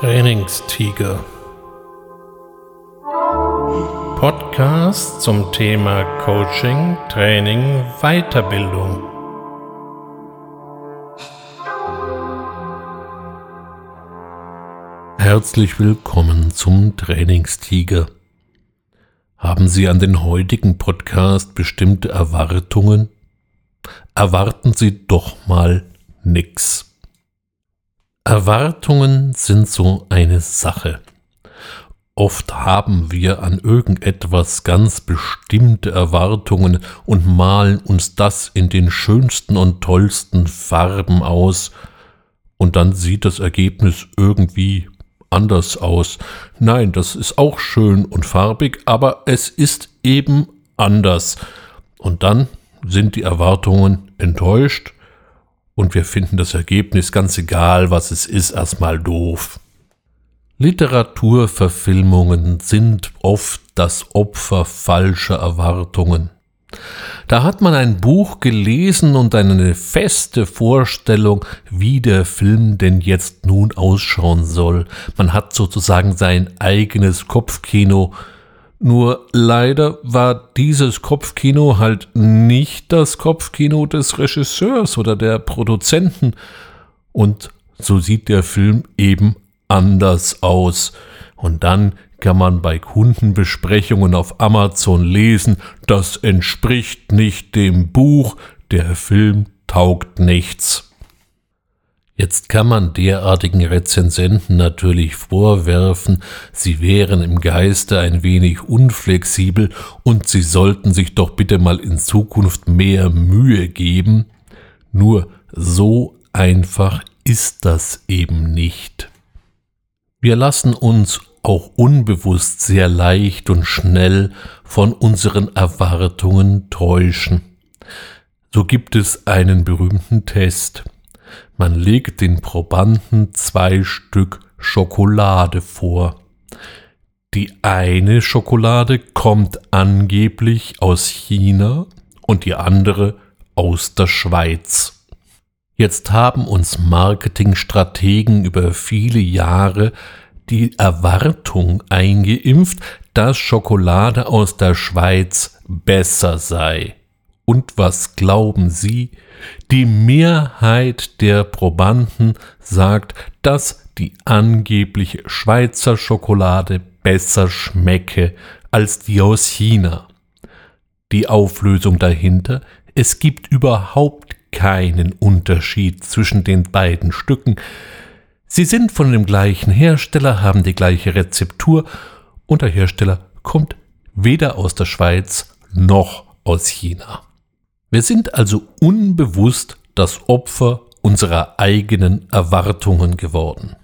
Trainingstiger. Podcast zum Thema Coaching, Training, Weiterbildung. Herzlich willkommen zum Trainingstiger. Haben Sie an den heutigen Podcast bestimmte Erwartungen? Erwarten Sie doch mal nix. Erwartungen sind so eine Sache. Oft haben wir an irgendetwas ganz bestimmte Erwartungen und malen uns das in den schönsten und tollsten Farben aus, und dann sieht das Ergebnis irgendwie anders aus. Nein, das ist auch schön und farbig, aber es ist eben anders. Und dann sind die Erwartungen enttäuscht und wir finden das Ergebnis ganz egal, was es ist, erstmal doof. Literaturverfilmungen sind oft das Opfer falscher Erwartungen. Da hat man ein Buch gelesen und eine feste Vorstellung, wie der Film denn jetzt nun ausschauen soll. Man hat sozusagen sein eigenes Kopfkino, nur leider war dieses Kopfkino halt nicht das Kopfkino des Regisseurs oder der Produzenten. Und so sieht der Film eben anders aus. Und dann kann man bei Kundenbesprechungen auf Amazon lesen, das entspricht nicht dem Buch, der Film taugt nichts. Jetzt kann man derartigen Rezensenten natürlich vorwerfen, sie wären im Geiste ein wenig unflexibel und sie sollten sich doch bitte mal in Zukunft mehr Mühe geben. Nur so einfach ist das eben nicht. Wir lassen uns auch unbewusst sehr leicht und schnell von unseren Erwartungen täuschen. So gibt es einen berühmten Test. Man legt den Probanden zwei Stück Schokolade vor. Die eine Schokolade kommt angeblich aus China und die andere aus der Schweiz. Jetzt haben uns Marketingstrategen über viele Jahre die Erwartung eingeimpft, dass Schokolade aus der Schweiz besser sei. Und was glauben Sie? Die Mehrheit der Probanden sagt, dass die angebliche Schweizer Schokolade besser schmecke als die aus China. Die Auflösung dahinter, es gibt überhaupt keinen Unterschied zwischen den beiden Stücken. Sie sind von dem gleichen Hersteller, haben die gleiche Rezeptur und der Hersteller kommt weder aus der Schweiz noch aus China. Wir sind also unbewusst das Opfer unserer eigenen Erwartungen geworden.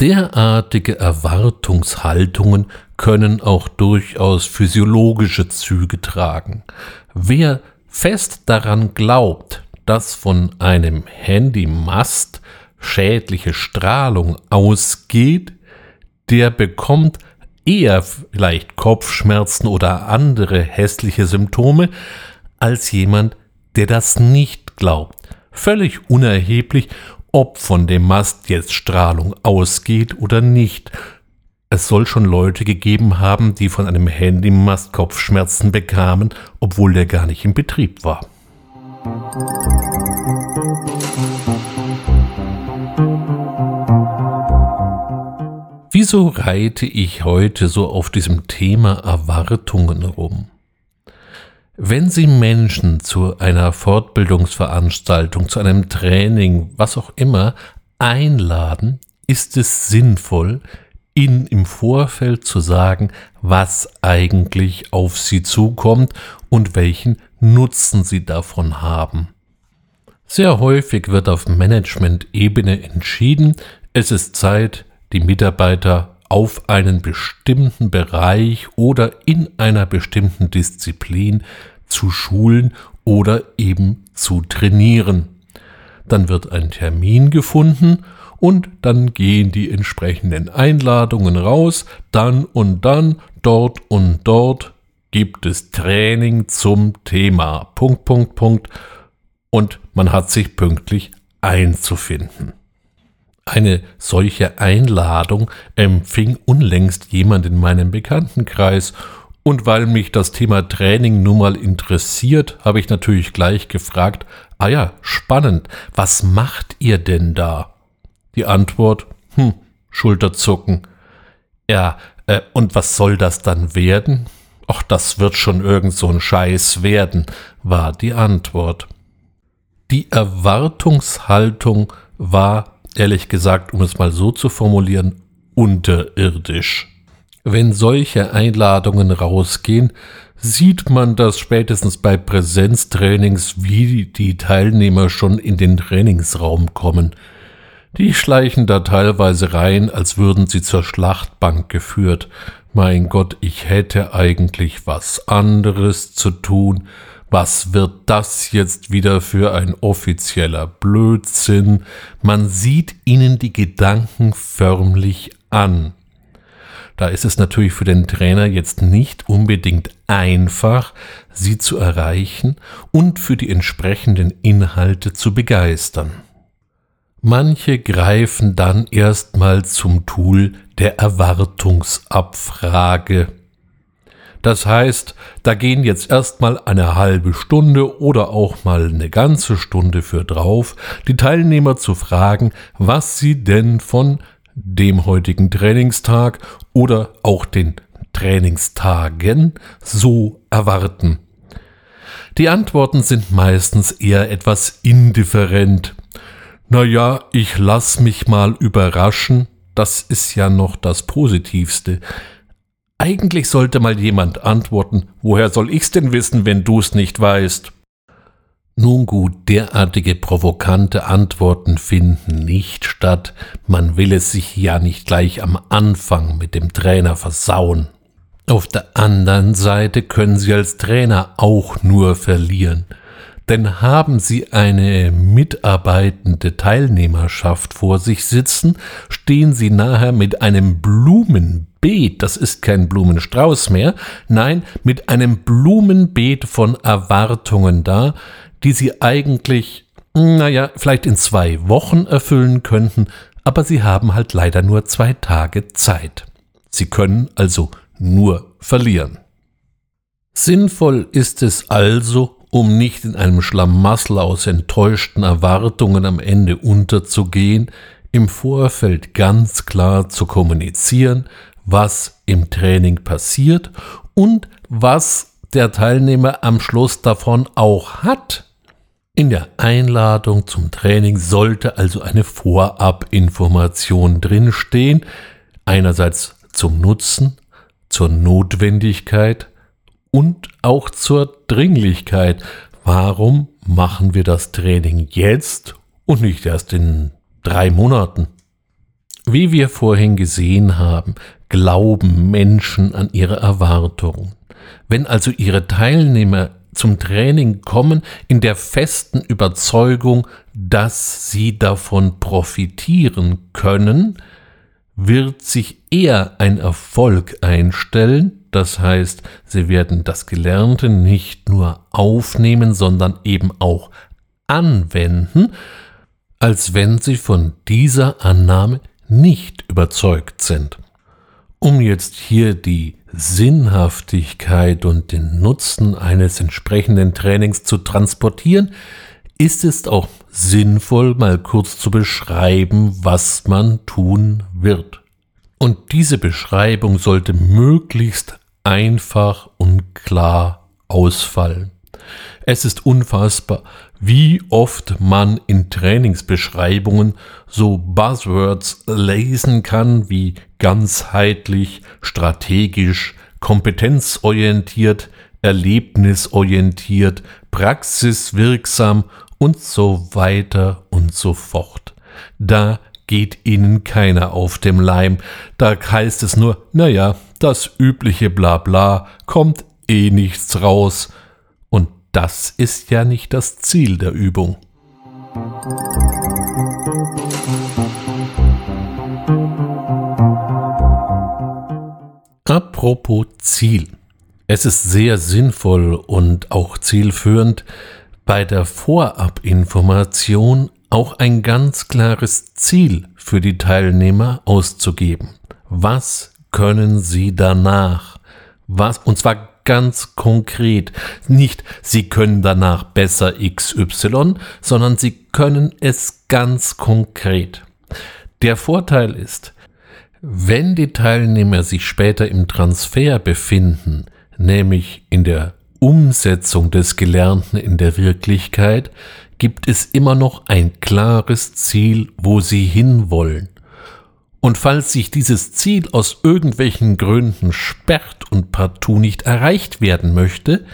Derartige Erwartungshaltungen können auch durchaus physiologische Züge tragen. Wer fest daran glaubt, dass von einem Handymast schädliche Strahlung ausgeht, der bekommt eher vielleicht Kopfschmerzen oder andere hässliche Symptome, als jemand, der das nicht glaubt. Völlig unerheblich, ob von dem Mast jetzt Strahlung ausgeht oder nicht. Es soll schon Leute gegeben haben, die von einem Handymast Kopfschmerzen bekamen, obwohl der gar nicht in Betrieb war. Wieso reite ich heute so auf diesem Thema Erwartungen rum? Wenn Sie Menschen zu einer Fortbildungsveranstaltung, zu einem Training, was auch immer, einladen, ist es sinnvoll, Ihnen im Vorfeld zu sagen, was eigentlich auf Sie zukommt und welchen Nutzen Sie davon haben. Sehr häufig wird auf Management-Ebene entschieden, es ist Zeit, die Mitarbeiter auf einen bestimmten Bereich oder in einer bestimmten Disziplin zu schulen oder eben zu trainieren. Dann wird ein Termin gefunden und dann gehen die entsprechenden Einladungen raus, dann und dann, dort und dort gibt es Training zum Thema. Punkt, Punkt, Punkt. Und man hat sich pünktlich einzufinden. Eine solche Einladung empfing unlängst jemand in meinem Bekanntenkreis, und weil mich das Thema Training nun mal interessiert, habe ich natürlich gleich gefragt, ah ja, spannend, was macht ihr denn da? Die Antwort, hm, Schulterzucken. Ja, äh, und was soll das dann werden? Ach, das wird schon irgend so ein Scheiß werden, war die Antwort. Die Erwartungshaltung war, ehrlich gesagt, um es mal so zu formulieren, unterirdisch. Wenn solche Einladungen rausgehen, sieht man das spätestens bei Präsenztrainings, wie die Teilnehmer schon in den Trainingsraum kommen. Die schleichen da teilweise rein, als würden sie zur Schlachtbank geführt. Mein Gott, ich hätte eigentlich was anderes zu tun. Was wird das jetzt wieder für ein offizieller Blödsinn? Man sieht ihnen die Gedanken förmlich an. Da ist es natürlich für den Trainer jetzt nicht unbedingt einfach, sie zu erreichen und für die entsprechenden Inhalte zu begeistern. Manche greifen dann erstmal zum Tool der Erwartungsabfrage. Das heißt, da gehen jetzt erstmal eine halbe Stunde oder auch mal eine ganze Stunde für drauf, die Teilnehmer zu fragen, was sie denn von dem heutigen Trainingstag oder auch den Trainingstagen so erwarten. Die Antworten sind meistens eher etwas indifferent. Naja, ich lass mich mal überraschen, das ist ja noch das Positivste. Eigentlich sollte mal jemand antworten, woher soll ich's denn wissen, wenn du's nicht weißt? Nun gut, derartige provokante Antworten finden nicht statt, man will es sich ja nicht gleich am Anfang mit dem Trainer versauen. Auf der anderen Seite können Sie als Trainer auch nur verlieren, denn haben Sie eine mitarbeitende Teilnehmerschaft vor sich sitzen, stehen Sie nachher mit einem Blumenbeet, das ist kein Blumenstrauß mehr, nein, mit einem Blumenbeet von Erwartungen da, die sie eigentlich, naja, vielleicht in zwei Wochen erfüllen könnten, aber sie haben halt leider nur zwei Tage Zeit. Sie können also nur verlieren. Sinnvoll ist es also, um nicht in einem Schlamassel aus enttäuschten Erwartungen am Ende unterzugehen, im Vorfeld ganz klar zu kommunizieren, was im Training passiert und was der Teilnehmer am Schluss davon auch hat. In der Einladung zum Training sollte also eine Vorabinformation drinstehen, einerseits zum Nutzen, zur Notwendigkeit und auch zur Dringlichkeit. Warum machen wir das Training jetzt und nicht erst in drei Monaten? Wie wir vorhin gesehen haben, glauben Menschen an ihre Erwartungen. Wenn also ihre Teilnehmer zum Training kommen in der festen Überzeugung, dass sie davon profitieren können, wird sich eher ein Erfolg einstellen, das heißt, sie werden das Gelernte nicht nur aufnehmen, sondern eben auch anwenden, als wenn sie von dieser Annahme nicht überzeugt sind. Um jetzt hier die Sinnhaftigkeit und den Nutzen eines entsprechenden Trainings zu transportieren, ist es auch sinnvoll, mal kurz zu beschreiben, was man tun wird. Und diese Beschreibung sollte möglichst einfach und klar ausfallen. Es ist unfassbar, wie oft man in Trainingsbeschreibungen so Buzzwords lesen kann wie ganzheitlich, strategisch, kompetenzorientiert, erlebnisorientiert, praxiswirksam und so weiter und so fort. Da geht ihnen keiner auf dem Leim, da heißt es nur, naja, das übliche Blabla kommt eh nichts raus, das ist ja nicht das Ziel der Übung. Apropos Ziel. Es ist sehr sinnvoll und auch zielführend, bei der Vorabinformation auch ein ganz klares Ziel für die Teilnehmer auszugeben. Was können sie danach? Was, und zwar ganz konkret. Nicht, sie können danach besser XY, sondern sie können es ganz konkret. Der Vorteil ist, wenn die Teilnehmer sich später im Transfer befinden, nämlich in der Umsetzung des Gelernten in der Wirklichkeit, gibt es immer noch ein klares Ziel, wo sie hinwollen. Und falls sich dieses Ziel aus irgendwelchen Gründen sperrt und partout nicht erreicht werden möchte,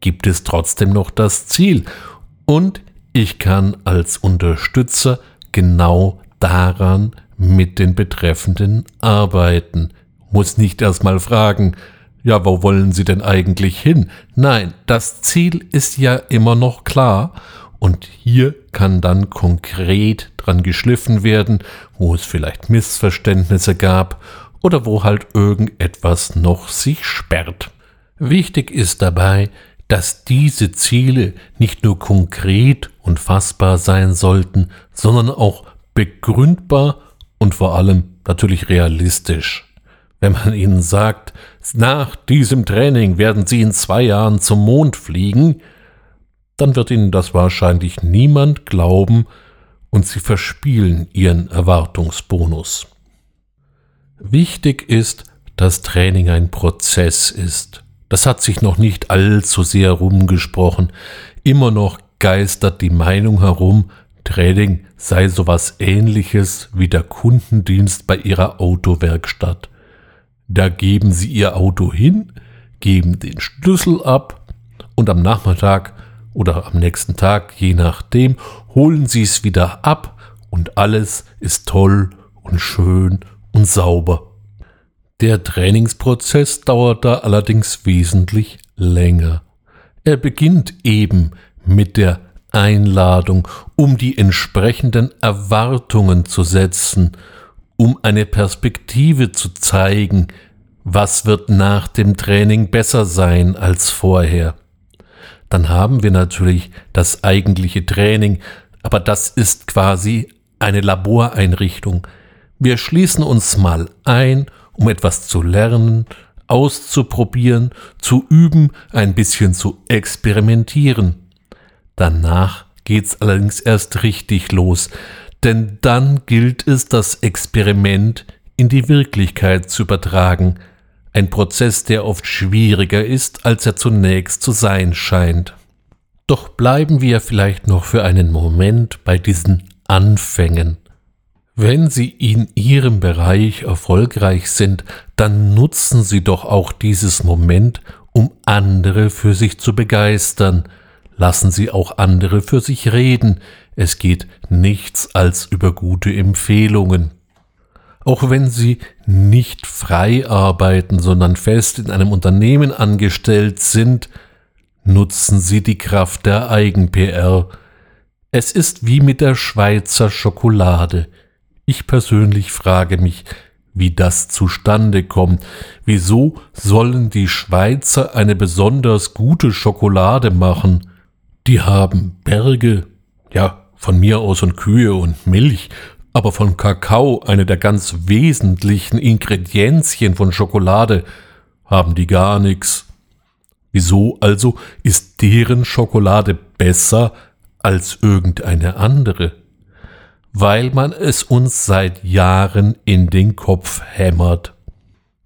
gibt es trotzdem noch das Ziel. Und ich kann als Unterstützer genau daran mit den Betreffenden arbeiten. Muss nicht erstmal fragen, ja, wo wollen Sie denn eigentlich hin? Nein, das Ziel ist ja immer noch klar und hier kann dann konkret dran geschliffen werden, wo es vielleicht Missverständnisse gab oder wo halt irgendetwas noch sich sperrt. Wichtig ist dabei, dass diese Ziele nicht nur konkret und fassbar sein sollten, sondern auch begründbar und vor allem natürlich realistisch. Wenn man ihnen sagt, nach diesem Training werden sie in zwei Jahren zum Mond fliegen, dann wird ihnen das wahrscheinlich niemand glauben und sie verspielen ihren Erwartungsbonus. Wichtig ist, dass Training ein Prozess ist. Das hat sich noch nicht allzu sehr rumgesprochen. Immer noch geistert die Meinung herum, Training sei sowas ähnliches wie der Kundendienst bei ihrer Autowerkstatt. Da geben sie ihr Auto hin, geben den Schlüssel ab und am Nachmittag oder am nächsten Tag, je nachdem, holen sie es wieder ab und alles ist toll und schön und sauber. Der Trainingsprozess dauert da allerdings wesentlich länger. Er beginnt eben mit der Einladung, um die entsprechenden Erwartungen zu setzen, um eine Perspektive zu zeigen, was wird nach dem Training besser sein als vorher dann haben wir natürlich das eigentliche Training, aber das ist quasi eine Laboreinrichtung. Wir schließen uns mal ein, um etwas zu lernen, auszuprobieren, zu üben, ein bisschen zu experimentieren. Danach geht's allerdings erst richtig los, denn dann gilt es, das Experiment in die Wirklichkeit zu übertragen, ein Prozess, der oft schwieriger ist, als er zunächst zu sein scheint. Doch bleiben wir vielleicht noch für einen Moment bei diesen Anfängen. Wenn Sie in Ihrem Bereich erfolgreich sind, dann nutzen Sie doch auch dieses Moment, um andere für sich zu begeistern. Lassen Sie auch andere für sich reden. Es geht nichts als über gute Empfehlungen. Auch wenn Sie nicht frei arbeiten, sondern fest in einem Unternehmen angestellt sind, nutzen Sie die Kraft der Eigen-PR. Es ist wie mit der Schweizer Schokolade. Ich persönlich frage mich, wie das zustande kommt. Wieso sollen die Schweizer eine besonders gute Schokolade machen? Die haben Berge, ja, von mir aus und Kühe und Milch, aber von Kakao, eine der ganz wesentlichen Ingredienzien von Schokolade, haben die gar nichts. Wieso also ist deren Schokolade besser als irgendeine andere? Weil man es uns seit Jahren in den Kopf hämmert.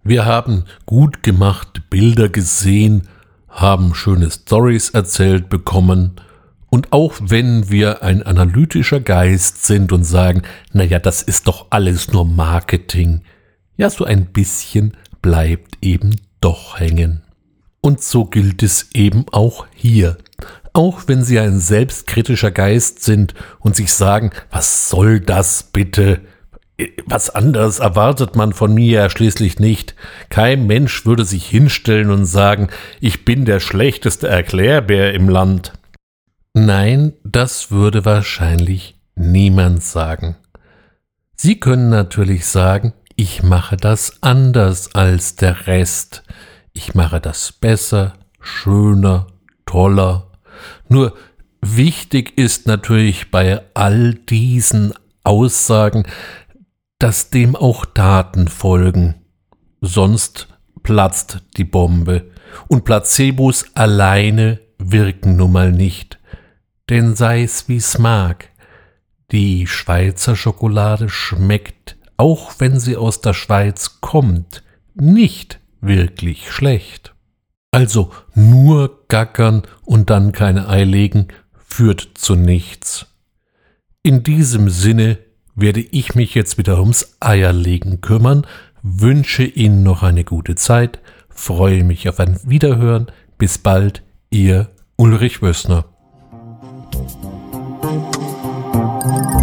Wir haben gut gemachte Bilder gesehen, haben schöne Stories erzählt bekommen, und auch wenn wir ein analytischer Geist sind und sagen, na ja, das ist doch alles nur Marketing, ja, so ein bisschen bleibt eben doch hängen. Und so gilt es eben auch hier. Auch wenn Sie ein selbstkritischer Geist sind und sich sagen, was soll das bitte? Was anderes erwartet man von mir ja schließlich nicht. Kein Mensch würde sich hinstellen und sagen, ich bin der schlechteste Erklärbär im Land. Nein, das würde wahrscheinlich niemand sagen. Sie können natürlich sagen, ich mache das anders als der Rest. Ich mache das besser, schöner, toller. Nur Wichtig ist natürlich bei all diesen Aussagen, dass dem auch Daten folgen. Sonst platzt die Bombe. Und Placebos alleine wirken nun mal nicht. Denn sei es wie's mag, die Schweizer Schokolade schmeckt, auch wenn sie aus der Schweiz kommt, nicht wirklich schlecht. Also nur gackern und dann keine Ei legen führt zu nichts. In diesem Sinne werde ich mich jetzt wieder ums Eierlegen kümmern, wünsche Ihnen noch eine gute Zeit, freue mich auf ein Wiederhören. Bis bald, Ihr Ulrich Wössner. Thank you.